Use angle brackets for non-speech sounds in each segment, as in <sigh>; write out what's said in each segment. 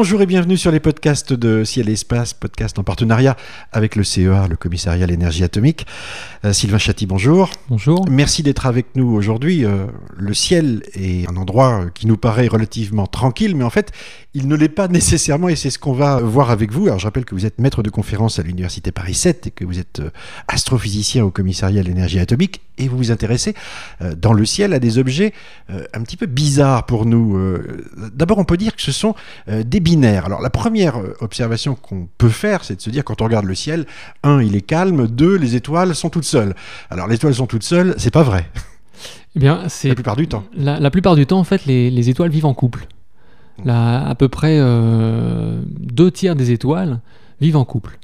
Bonjour et bienvenue sur les podcasts de Ciel et Espace, podcast en partenariat avec le CEA, le Commissariat à l'énergie atomique. Euh, Sylvain Chatti, bonjour. Bonjour. Merci d'être avec nous aujourd'hui. Euh, le ciel est un endroit qui nous paraît relativement tranquille, mais en fait, il ne l'est pas nécessairement et c'est ce qu'on va voir avec vous. Alors, je rappelle que vous êtes maître de conférence à l'Université Paris 7 et que vous êtes euh, astrophysicien au Commissariat à l'énergie atomique et vous vous intéressez euh, dans le ciel à des objets euh, un petit peu bizarres pour nous. Euh, D'abord, on peut dire que ce sont des binaires. Alors, la première observation qu'on peut faire, c'est de se dire quand on regarde le ciel, un, il est calme, deux, les étoiles sont toutes seules. Alors, les étoiles sont toutes seules, c'est pas vrai, Eh bien, c'est la plupart du temps. la, la plupart du temps, en fait, les, les étoiles vivent en couple. Là, à peu près deux tiers des étoiles vivent en couple.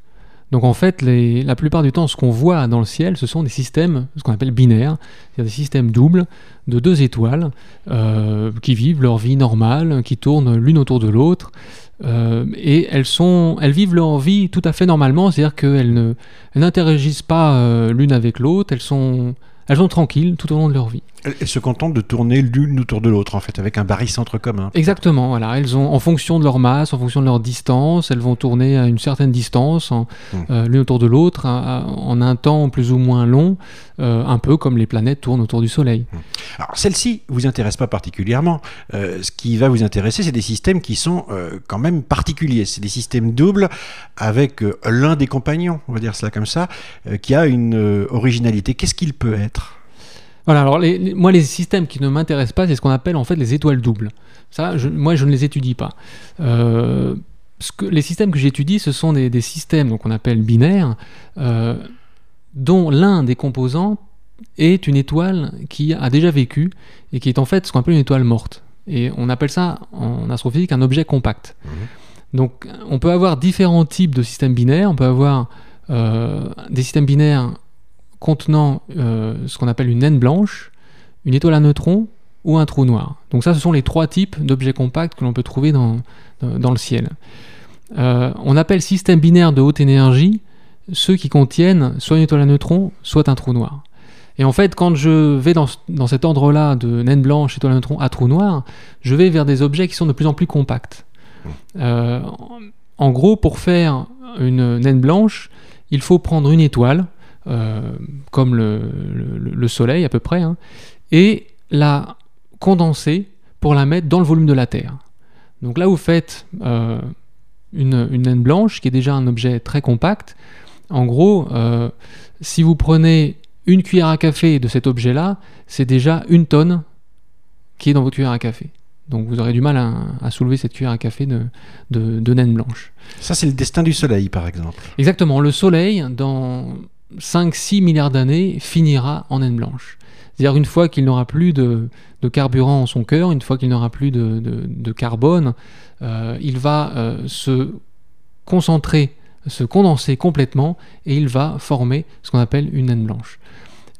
Donc en fait, la plupart du temps, ce qu'on voit dans le ciel, ce sont des systèmes, ce qu'on appelle binaires, c'est-à-dire des systèmes doubles de deux étoiles euh, qui vivent leur vie normale, qui tournent l'une autour de l'autre. Euh, et elles, sont, elles vivent leur vie tout à fait normalement, c'est-à-dire qu'elles n'interagissent pas euh, l'une avec l'autre, elles sont, elles sont tranquilles tout au long de leur vie. Elles se contentent de tourner l'une autour de l'autre, en fait, avec un barycentre commun. Exactement, voilà. Elles ont, en fonction de leur masse, en fonction de leur distance, elles vont tourner à une certaine distance, Mm. euh, l'une autour de l'autre, à- en un temps plus ou moins long, euh, un peu comme les planètes tournent autour du Soleil. Alors, celle-ci vous intéresse pas particulièrement. Euh, ce qui va vous intéresser, c'est des systèmes qui sont quand même particuliers. C'est des systèmes doubles avec l'un des compagnons, on va dire cela comme ça, qui a une originalité. Qu'est-ce qu'il peut être? Voilà, alors les- les- moi les systèmes qui ne m'intéressent pas, c'est ce qu'on appelle en fait les étoiles doubles. Ça, je- moi je ne les étudie pas. Euh, ce que, les systèmes que j'étudie, ce sont des, des systèmes donc on appelle binaires, euh, dont l'un des composants est une étoile qui a déjà vécu et qui est en fait ce qu'on appelle une étoile morte. Et on appelle ça en astrophysique un objet compact. Donc on peut avoir différents types de systèmes binaires. On peut avoir euh, des systèmes binaires contenant euh, ce qu'on appelle une naine blanche, une étoile à neutrons ou un trou noir. Donc ça, ce sont les trois types d'objets compacts que l'on peut trouver dans, le ciel. Euh, on appelle système binaire de haute énergie ceux qui contiennent soit une étoile à neutrons, soit un trou noir. Et en fait, quand je vais dans, ce- dans cet ordre-là de naine blanche, étoile à neutrons à trou noir, je vais vers des objets qui sont de plus en plus compacts. Euh, en- gros, pour faire une naine blanche, il faut prendre une étoile, comme le, le- le Soleil à peu près, hein, et la condenser pour la mettre dans le volume de la Terre. Donc là, vous faites euh, une, une naine blanche, qui est déjà un objet très compact. En gros, euh, si vous prenez une cuillère à café de cet objet-là, c'est déjà une tonne qui est dans votre cuillère à café. Donc vous aurez du mal à, à soulever cette cuillère à café de, de, de naine blanche. Ça, c'est le destin du Soleil, par exemple. Exactement, le Soleil, dans 5-6 milliards d'années, finira en naine blanche. C'est-à-dire une fois qu'il n'aura plus de, carburant en son cœur, une fois qu'il n'aura plus de, carbone, euh, il va euh, se concentrer, se condenser complètement et il va former ce qu'on appelle une naine blanche.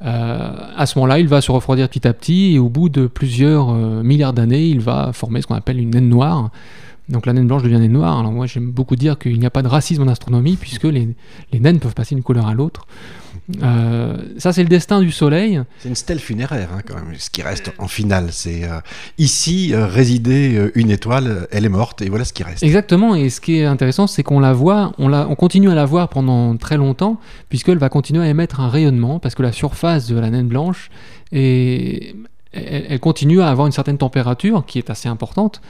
Euh, à ce moment-là, il va se refroidir petit à petit et au bout de plusieurs milliards d'années, il va former ce qu'on appelle une naine noire. Donc la naine blanche devient naine noire. Alors moi j'aime beaucoup dire qu'il n'y a pas de racisme en astronomie puisque les, les naines peuvent passer d'une couleur à l'autre. Euh, ça c'est le destin du Soleil. C'est une stèle funéraire, hein, quand même, ce qui reste en finale. C'est euh, ici euh, résidait euh, une étoile, elle est morte, et voilà ce qui reste. Exactement. Et ce qui est intéressant, c'est qu'on la voit, on, la, on continue à la voir pendant très longtemps puisqu'elle va continuer à émettre un rayonnement parce que la surface de la naine blanche est, elle, elle continue à avoir une certaine température qui est assez importante.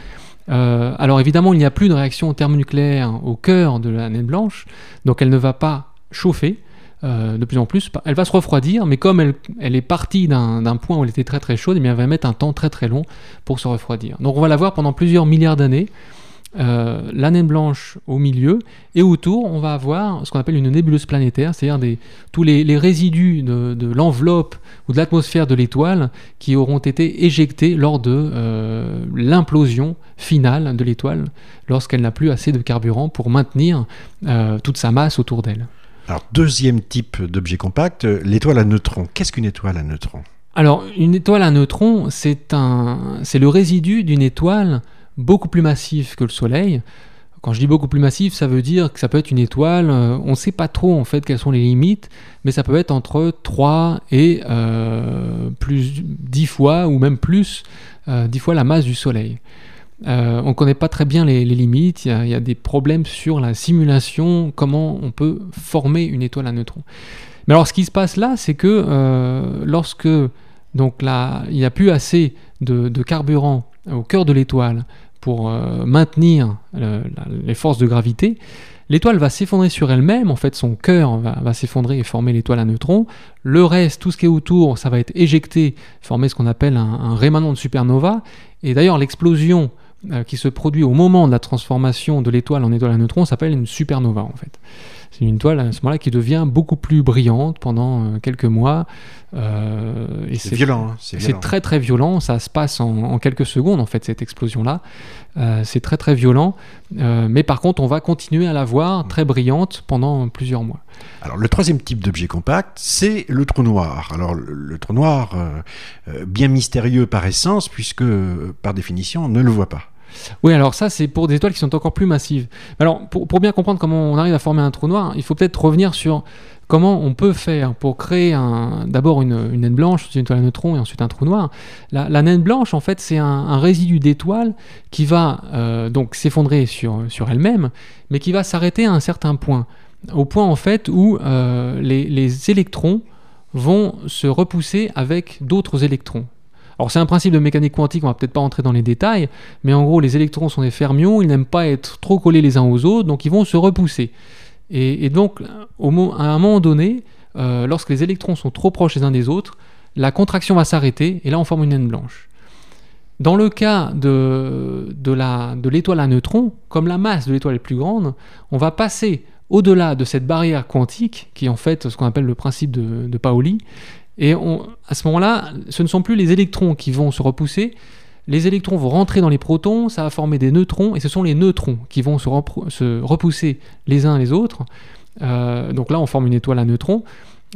Euh, alors évidemment, il n'y a plus de réaction thermonucléaire au cœur de la naine blanche, donc elle ne va pas chauffer euh, de plus en plus. Elle va se refroidir, mais comme elle, est partie d'un point où elle était très très chaude, eh elle va mettre un temps très très long pour se refroidir. Donc on va la voir pendant plusieurs milliards d'années. Euh, la naine blanche au milieu et autour on va avoir ce qu'on appelle une nébuleuse planétaire, c'est-à-dire tous les, les résidus de, de l'enveloppe ou de l'atmosphère de l'étoile qui auront été éjectés lors de euh, l'implosion finale de l'étoile lorsqu'elle n'a plus assez de carburant pour maintenir euh, toute sa masse autour d'elle. Alors, deuxième type d'objet compact, euh, l'étoile à neutrons. Qu'est-ce qu'une étoile à neutrons? Alors, une étoile à neutrons, c'est un, c'est le résidu d'une étoile beaucoup plus massive que le Soleil. Quand je dis beaucoup plus massif, ça veut dire que ça peut être une étoile, euh, on ne sait pas trop en fait quelles sont les limites, mais ça peut être entre 3 et euh, plus 10 fois ou même plus, euh, 10 fois la masse du Soleil. on ne connaît pas très bien les, limites, il y, a, des problèmes sur la simulation, comment on peut former une étoile à neutrons. Mais alors ce qui se passe là, c'est que lorsque donc là, il n'y a plus assez de, carburant au cœur de l'étoile pour maintenir les forces de gravité, L'étoile va s'effondrer sur elle-même, en fait son cœur va, s'effondrer et former l'étoile à neutrons. Le reste, tout ce qui est autour, ça va être éjecté, former ce qu'on appelle un, rémanent de supernova. Et d'ailleurs l'explosion euh, qui se produit au moment de la transformation de l'étoile en étoile à neutrons s'appelle une supernova en fait. C'est une étoile à ce moment-là qui devient beaucoup plus brillante pendant euh, quelques mois. Euh, c'est violent. Hein, c'est très très violent. Ça se passe en, quelques secondes en fait cette explosion-là. Euh, c'est très très violent. mais par contre, on va continuer à la voir mm. très brillante pendant plusieurs mois. Alors le troisième type d'objet compact, c'est le trou noir. Alors le, trou noir, bien mystérieux par essence, puisque par définition, on ne le voit pas. Oui, alors ça, c'est pour des étoiles qui sont encore plus massives. Alors, pour, bien comprendre comment on arrive à former un trou noir, il faut peut-être revenir sur comment on peut faire pour créer d'abord une, naine blanche, une étoile à neutrons et ensuite un trou noir. La, naine blanche, en fait, c'est un, résidu d'étoile qui va euh, donc s'effondrer sur, sur elle-même, mais qui va s'arrêter à un certain point. Au point, en fait, où euh, les électrons vont se repousser avec d'autres électrons. Alors c'est un principe de mécanique quantique, on va peut-être pas entrer dans les détails, mais en gros les électrons sont des fermions, ils n'aiment pas être trop collés les uns aux autres, donc ils vont se repousser. Et, donc au, à un moment donné, euh, lorsque les électrons sont trop proches les uns des autres, la contraction va s'arrêter et là on forme une naine blanche. Dans le cas de, de l'étoile à neutrons, comme la masse de l'étoile est plus grande, on va passer au-delà de cette barrière quantique, qui est en fait ce qu'on appelle le principe de, de Pauli, et à ce moment-là, ce ne sont plus les électrons qui vont se repousser, les électrons vont rentrer dans les protons, ça va former des neutrons, et ce sont les neutrons qui vont se, repousser les uns les autres. Euh, donc là, on forme une étoile à neutrons.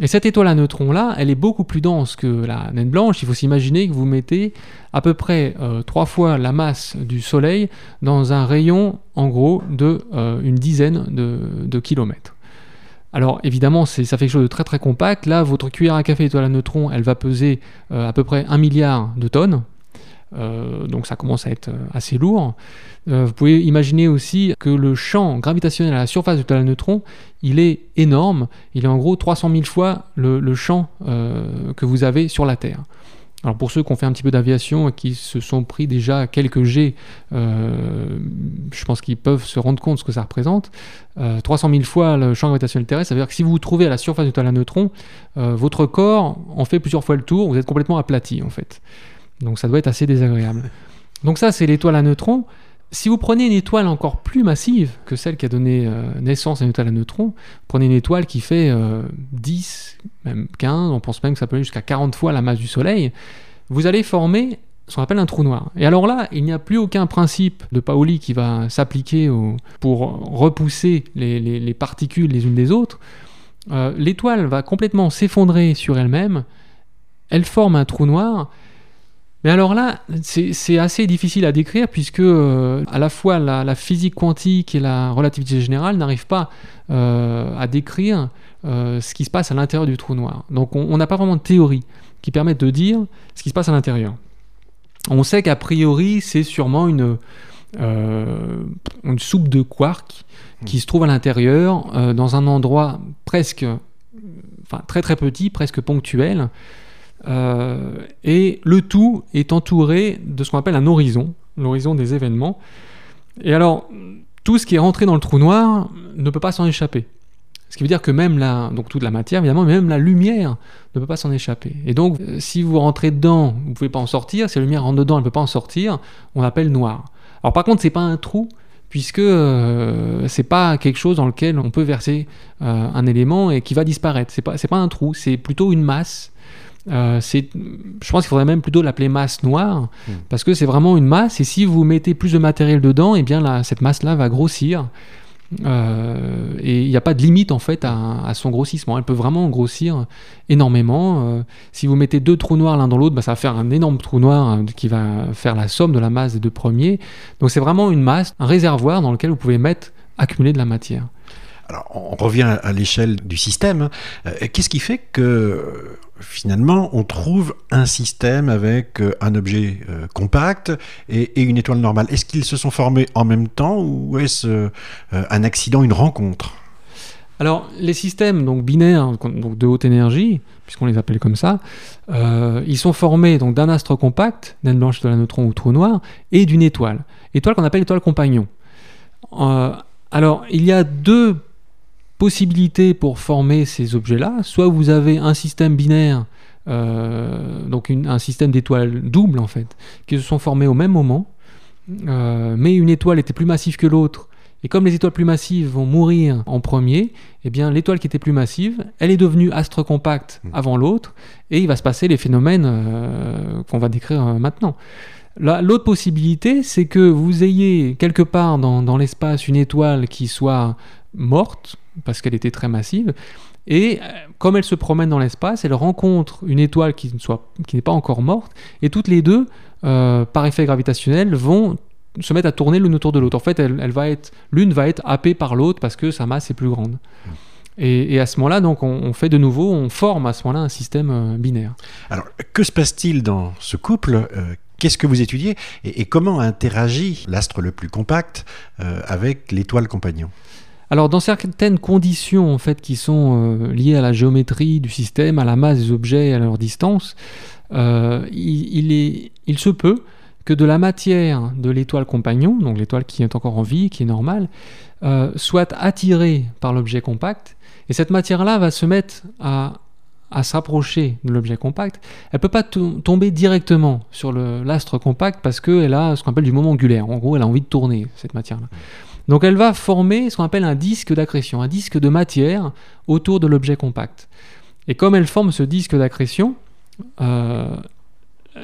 Et cette étoile à neutrons-là, elle est beaucoup plus dense que la naine blanche. Il faut s'imaginer que vous mettez à peu près euh, trois fois la masse du Soleil dans un rayon, en gros, de euh, une dizaine de kilomètres. Alors évidemment, ça fait quelque chose de très très compact. Là, votre cuillère à café étoile à neutrons, elle va peser euh, à peu près un milliard de tonnes. Euh, donc ça commence à être euh, assez lourd. vous pouvez imaginer aussi que le champ gravitationnel à la surface de l'étoile à neutrons, il est énorme. Il est en gros 300 000 fois le champ que vous avez sur la Terre. Alors pour ceux qui ont fait un petit peu d'aviation et qui se sont pris déjà quelques G, euh, je pense qu'ils peuvent se rendre compte de ce que ça représente. 300 euh, 000 fois le champ gravitationnel terrestre, ça veut dire que si vous vous trouvez à la surface du à neutron, euh, votre corps en fait plusieurs fois le tour, vous êtes complètement aplati en fait. Donc ça doit être assez désagréable. <laughs> Donc ça c'est l'étoile à neutrons. Si vous prenez une étoile encore plus massive que celle qui a donné euh, naissance à une étoile à neutrons, prenez une étoile qui fait 10, euh, même 15, on pense même que ça peut aller jusqu'à 40 fois la masse du Soleil, vous allez former ce qu'on appelle un trou noir. Et alors là, il n'y a plus aucun principe de Pauli qui va s'appliquer pour repousser les, particules les unes des autres. Euh, l'étoile va complètement s'effondrer sur elle-même, elle forme un trou noir, mais alors là, c'est assez difficile à décrire puisque euh, à la fois la, physique quantique et la relativité générale n'arrivent pas euh, à décrire euh, ce qui se passe à l'intérieur du trou noir. Donc on n'a pas vraiment de théorie qui permette de dire ce qui se passe à l'intérieur. On sait qu'a priori c'est sûrement une, une soupe de quark qui se trouve à l'intérieur dans un endroit presque, enfin très très petit, presque ponctuel. Euh, et le tout est entouré de ce qu'on appelle un horizon, l'horizon des événements. Et alors, tout ce qui est rentré dans le trou noir ne peut pas s'en échapper. Ce qui veut dire que même la, donc toute la matière, évidemment, même la lumière ne peut pas s'en échapper. Et donc, euh, si vous rentrez dedans, vous ne pouvez pas en sortir. Si la lumière rentre dedans, elle ne peut pas en sortir. On l'appelle noir. Alors par contre, c'est pas un trou, puisque euh, c'est pas quelque chose dans lequel on peut verser un élément et qui va disparaître. C'est pas, pas un trou, c'est plutôt une masse euh, je pense qu'il faudrait même plutôt l'appeler masse noire, hmm. parce que c'est vraiment une masse, et si vous mettez plus de matériel dedans, et eh bien cette masse-là va grossir. Euh, et il n'y a pas de limite en fait à, son grossissement. Elle peut vraiment grossir énormément. Euh, si vous mettez deux trous noirs l'un dans l'autre, bah, ça va faire un énorme trou noir qui va faire la somme de la masse des deux premiers. Donc c'est vraiment une masse, un réservoir dans lequel vous pouvez mettre, accumuler de la matière. Alors, on revient à l'échelle du système. Euh, qu'est-ce qui fait que finalement on trouve un système avec euh, un objet euh, compact et, une étoile normale? Est-ce qu'ils se sont formés en même temps ou est-ce un accident, une rencontre? Alors, les systèmes donc binaires, donc de haute énergie, puisqu'on les appelle comme ça, ils sont formés donc d'un astre compact, naine blanche de la neutron ou trou noir, et d'une étoile. Étoile qu'on appelle étoile compagnon. alors, il y a deux possibilités pour former ces objets-là. Soit vous avez un système binaire, euh, donc un système d'étoiles doubles en fait, qui se sont formés au même moment, euh, mais une étoile était plus massive que l'autre. Et comme les étoiles plus massives vont mourir en premier, eh bien l'étoile qui était plus massive, elle est devenue astre compact hmm. avant l'autre, et il va se passer les phénomènes euh, qu'on va décrire maintenant. L'autre possibilité, c'est que vous ayez quelque part dans, dans l'espace une étoile qui soit morte, parce qu'elle était très massive. Et euh, comme elle se promène dans l'espace, elle rencontre une étoile qui n'est pas encore morte, et toutes les deux, euh, par effet gravitationnel, vont se mettre à tourner l'une autour de l'autre. En fait, elle, va être, l'une va être happée par l'autre parce que sa masse est plus grande. Et, à ce moment-là, donc, on, fait de nouveau, on forme à ce moment-là un système euh, binaire. Alors, que se passe-t-il dans ce couple Qu'est-ce que vous étudiez et, comment interagit l'astre le plus compact avec l'étoile compagnon? Alors dans certaines conditions en fait qui sont euh, liées à la géométrie du système, à la masse des objets et à leur distance, euh, il, est, il se peut que de la matière de l'étoile compagnon, donc l'étoile qui est encore en vie, qui est normale, euh, soit attirée par l'objet compact, et cette matière-là va se mettre à, à s'approcher de l'objet compact. Elle ne peut pas tomber directement sur l'astre compact parce qu'elle a ce qu'on appelle du moment angulaire. En gros, elle a envie de tourner, cette matière-là. Donc elle va former ce qu'on appelle un disque d'accrétion, un disque de matière autour de l'objet compact. Et comme elle forme ce disque d'accrétion, euh,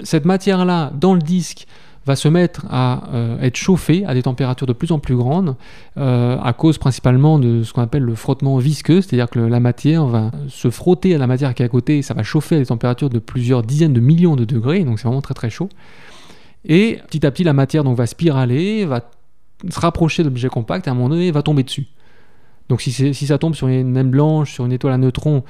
cette matière-là, dans le disque, va se mettre à euh, être chauffée à des températures de plus en plus grandes, euh, à cause principalement de ce qu'on appelle le frottement visqueux, c'est-à-dire que la matière va se frotter à la matière qui est à côté, et ça va chauffer à des températures de plusieurs dizaines de millions de degrés, donc c'est vraiment très très chaud. Et petit à petit, la matière donc, va spiraler, va se rapprocher de l'objet compact et à un moment donné, il va tomber dessus. Donc si, si ça tombe sur une naine blanche, sur une étoile à neutrons,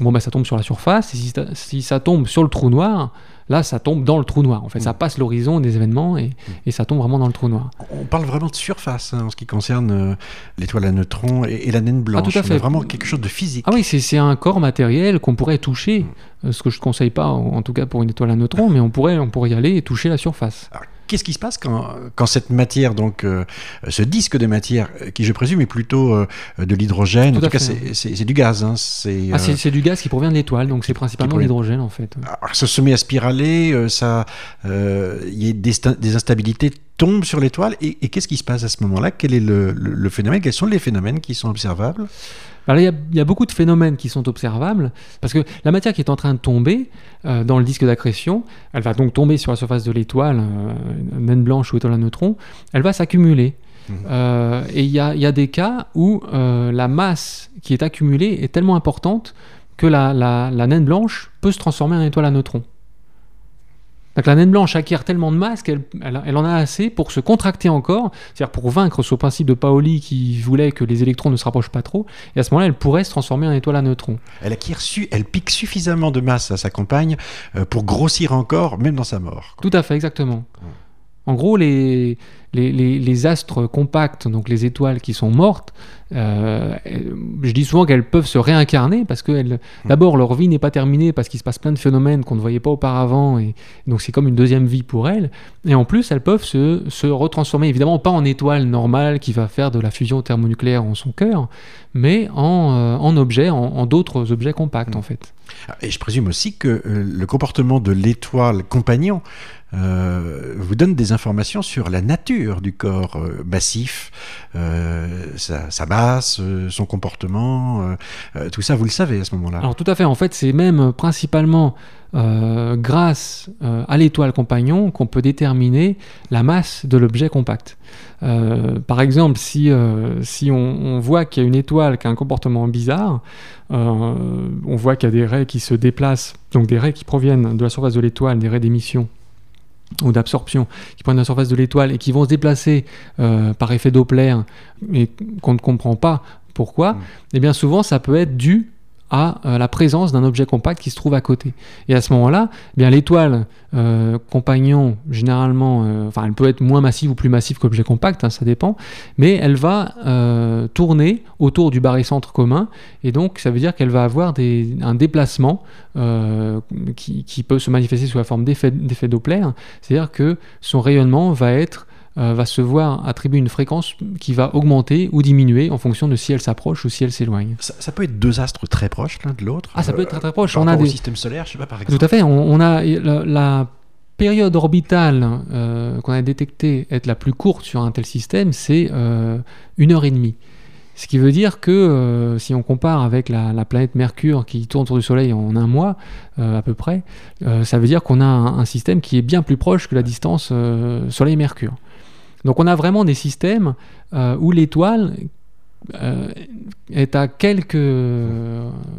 bon bah ça tombe sur la surface. Et si, si, ça tombe sur le trou noir, là ça tombe dans le trou noir. En fait, ça mm. passe l'horizon des événements et, mm. et, ça tombe vraiment dans le trou noir. On parle vraiment de surface hein, en ce qui concerne euh, l'étoile à neutrons et, la naine blanche. Ah, tout à fait. vraiment quelque chose de physique. Ah oui, c'est un corps matériel qu'on pourrait toucher. Mm. Euh, ce que je ne conseille pas, en, tout cas pour une étoile à neutrons, mais on pourrait, on pourrait y aller et toucher la surface. Qu'est-ce qui se passe quand, quand cette matière, donc euh, ce disque de matière, euh, qui je présume est plutôt euh, de l'hydrogène, en tout, cas c'est du gaz. Hein, ah, c'est du gaz qui provient de l'étoile, donc c'est principalement l'hydrogène en fait. Alors, ça se met à spiraler, ça, il y a des, des instabilités tombent sur l'étoile et, qu'est-ce qui se passe à ce moment-là? Quel est le, le, phénomène? Quels sont les phénomènes qui sont observables? Alors il y, a beaucoup de phénomènes qui sont observables, parce que la matière qui est en train de tomber euh, dans le disque d'accrétion, elle va donc tomber sur la surface de l'étoile, euh, naine blanche ou étoile à neutrons, elle va s'accumuler. Mmh. Euh, et il y, a, des cas où la masse qui est accumulée est tellement importante que la, la, la naine blanche peut se transformer en étoile à neutrons. Donc la naine blanche acquiert tellement de masse qu'elle elle, en a assez pour se contracter encore, c'est-à-dire pour vaincre ce principe de Paoli qui voulait que les électrons ne se rapprochent pas trop, et à ce moment-là, elle pourrait se transformer en étoile à neutrons. Elle acquiert su, elle pique suffisamment de masse à sa compagne euh, pour grossir encore, même dans sa mort. Tout à fait, exactement. En gros, les, les, astres compacts, donc les étoiles qui sont mortes, euh, je dis souvent qu'elles peuvent se réincarner parce que d'abord leur vie n'est pas terminée parce qu'il se passe plein de phénomènes qu'on ne voyait pas auparavant et donc c'est comme une deuxième vie pour elles. Et en plus, elles peuvent se, se retransformer, évidemment pas en étoile normale qui va faire de la fusion thermonucléaire en son cœur, mais en, euh, en objet, en, d'autres objets compacts en fait. Et je présume aussi que euh, le comportement de l'étoile compagnon euh, vous donne des informations sur la nature du corps euh, massif, euh, sa, masse, son comportement, tout ça, vous le savez à ce moment-là. Alors tout à fait, en fait c'est même principalement grâce à l'étoile compagnon qu'on peut déterminer la masse de l'objet compact. par exemple, si, si on, voit qu'il y a une étoile qui a un comportement bizarre, on voit qu'il y a des raies qui se déplacent, donc des raies qui proviennent de la surface de l'étoile, des raies d'émission ou d'absorption qui prennent la surface de l'étoile et qui vont se déplacer euh, par effet Doppler et qu'on ne comprend pas Pourquoi Mm. Eh bien, souvent, ça peut être dû à euh, la présence d'un objet compact qui se trouve à côté. Et à ce moment-là, eh l'étoile euh, compagnon, généralement, euh, enfin, elle peut être moins massive ou plus massive qu'objet compact, hein, ça dépend, mais elle va tourner autour du barycentre commun, et donc ça veut dire qu'elle va avoir un déplacement qui, peut se manifester sous la forme d'effet Doppler, c'est-à-dire que son rayonnement va être euh, va se voir attribuer une fréquence qui va augmenter ou diminuer en fonction de si elle s'approche ou si elle s'éloigne. Ça, ça peut être deux astres très proches l'un de l'autre. Ah, ça peut être très très proche. Par On a rapport au des... système solaire, je sais pas par exemple. Tout à fait. On, on a la, la période orbitale euh, qu'on a détectée être la plus courte sur un tel système, c'est euh, une heure et demie. Ce qui veut dire que euh, si on compare avec la, la planète Mercure qui tourne autour du Soleil en un mois euh, à peu près, euh, ça veut dire qu'on a un, un système qui est bien plus proche que la distance Soleil-Mercure. Donc on a vraiment des systèmes euh, où l'étoile euh, est à quelques...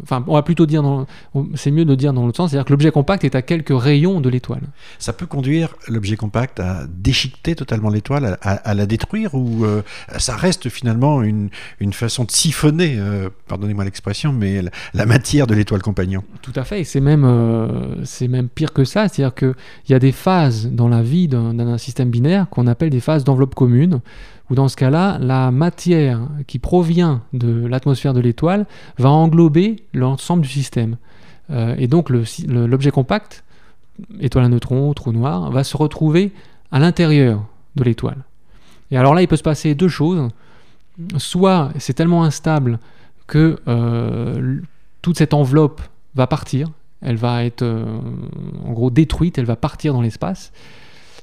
Enfin, on va plutôt dire, dans- c'est mieux de dire dans l'autre sens, c'est-à-dire que l'objet compact est à quelques rayons de l'étoile. Ça peut conduire l'objet compact à déchiqueter totalement l'étoile, à, la détruire, ou euh, ça reste finalement une, une façon de siphonner, euh, pardonnez-moi l'expression, mais la, la matière de l'étoile compagnon. Tout à fait, et c'est même, c'est même pire que ça, c'est-à-dire qu'il y a des phases dans la vie d'un système binaire qu'on appelle des phases d'enveloppe commune, où dans ce cas-là, la matière qui provient de l'atmosphère de l'étoile va englober l'ensemble du système. Euh, et donc l'objet compact, étoile à neutrons, trou noir, va se retrouver à l'intérieur de l'étoile. Et alors là, il peut se passer deux choses. Soit c'est tellement instable que euh, toute cette enveloppe va partir, elle va être euh, en gros détruite, elle va partir dans l'espace.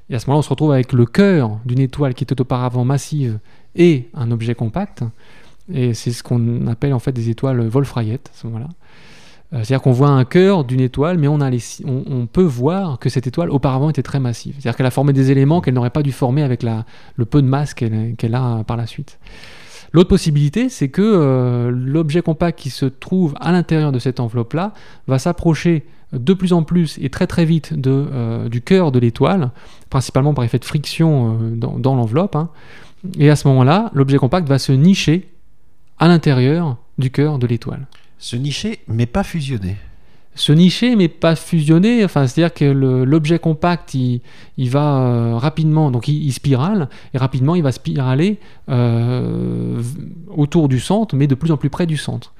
Et à ce moment-là, on se retrouve avec le cœur d'une étoile qui était auparavant massive et un objet compact. Et c'est ce qu'on appelle en fait des étoiles Wolf-Rayet. Euh, C'est-à-dire qu'on voit un cœur d'une étoile, mais on, peut voir que cette étoile auparavant était très massive. C'est-à-dire qu'elle a formé des éléments qu'elle n'aurait pas dû former avec le peu de masse qu'elle a par la suite. L'autre possibilité, c'est que euh, l'objet compact qui se trouve à l'intérieur de cette enveloppe-là va s'approcher de plus en plus et très très vite de, euh, du cœur de l'étoile, principalement par effet de friction euh, dans, l'enveloppe. hein. Et à ce moment-là, l'objet compact va se nicher à l'intérieur du cœur de l'étoile. Se nicher, mais pas fusionner. Se nicher, mais pas fusionner, enfin, c'est-à-dire que l'objet compact, il, il va euh, rapidement, donc il, il spirale, et rapidement il va spiraler euh, autour du centre, mais de plus en plus près du centre.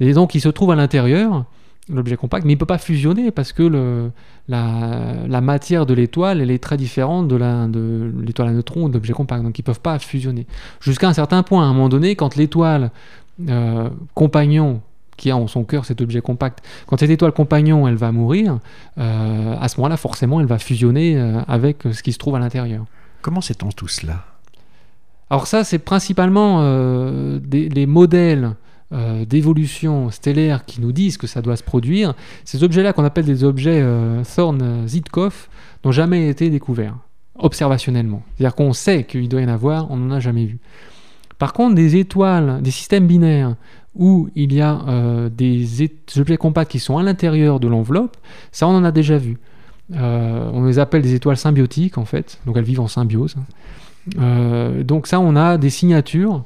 Et donc il se trouve à l'intérieur, l'objet compact, mais il ne peut pas fusionner parce que le, la, la matière de l'étoile, elle est très différente de la- de l'étoile à neutrons ou de l'objet compact, donc ils ne peuvent pas fusionner. Jusqu'à un certain point, à un moment donné, quand l'étoile euh, compagnon qui a en son cœur cet objet compact, quand cette étoile compagnon, elle va mourir, euh, à ce moment-là, forcément, elle va fusionner euh, avec ce qui se trouve à l'intérieur. Comment sait-on tout cela? Alors ça, c'est principalement euh, des, les modèles euh, d'évolution stellaire qui nous disent que ça doit se produire. Ces objets-là qu'on appelle des objets euh, Thorne-Zitkov n'ont jamais été découverts observationnellement. C'est-à-dire qu'on sait qu'il doit y en avoir, on n'en a jamais vu. Par contre, des étoiles, des systèmes binaires où il y a euh, des, objets compacts qui sont à l'intérieur de l'enveloppe, ça on en a déjà vu. Euh, on les appelle des étoiles symbiotiques en fait, donc elles vivent en symbiose. Euh, donc ça, on a des signatures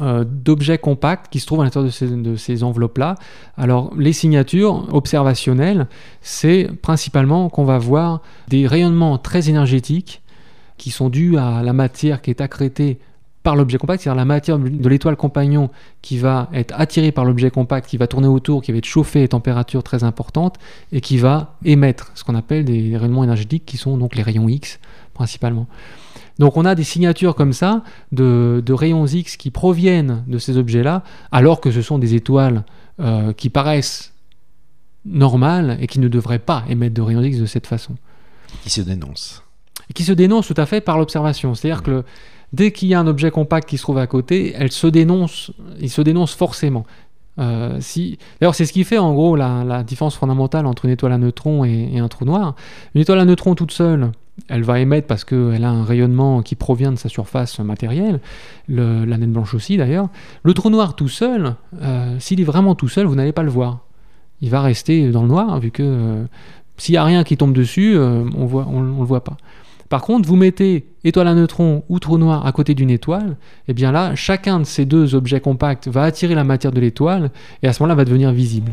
d'objets compacts qui se trouvent à l'intérieur de ces, de ces enveloppes-là. Alors les signatures observationnelles, c'est principalement qu'on va voir des rayonnements très énergétiques qui sont dus à la matière qui est accrétée par l'objet compact, c'est-à-dire la matière de l'étoile compagnon qui va être attirée par l'objet compact, qui va tourner autour, qui va être chauffée à température très importante et qui va émettre ce qu'on appelle des rayonnements énergétiques qui sont donc les rayons X principalement. Donc on a des signatures comme ça de, de rayons X qui proviennent de ces objets-là, alors que ce sont des étoiles euh, qui paraissent normales et qui ne devraient pas émettre de rayons X de cette façon. Qui se dénonce. Et qui se dénoncent tout à fait par l'observation. C'est-à-dire que le- dès qu'il y a un objet compact qui se trouve à côté, elle se dénonce, il se dénonce forcément. Euh, si... D'ailleurs, c'est ce qui fait en gros la, différence fondamentale entre une étoile à neutrons et, un trou noir. Une étoile à neutrons toute seule, elle va émettre parce qu'elle a un rayonnement qui provient de sa surface matérielle, le- la naine blanche aussi d'ailleurs. Le trou noir tout seul, euh, s'il est vraiment tout seul, vous n'allez pas le voir. Il va rester dans le noir, vu que euh, s'il n'y a rien qui tombe dessus, on on, on le voit pas. Par contre, vous mettez étoile à neutrons ou trou noir à côté d'une étoile, et bien là, chacun de ces deux objets compacts va attirer la matière de l'étoile, et à ce moment-là va devenir visible.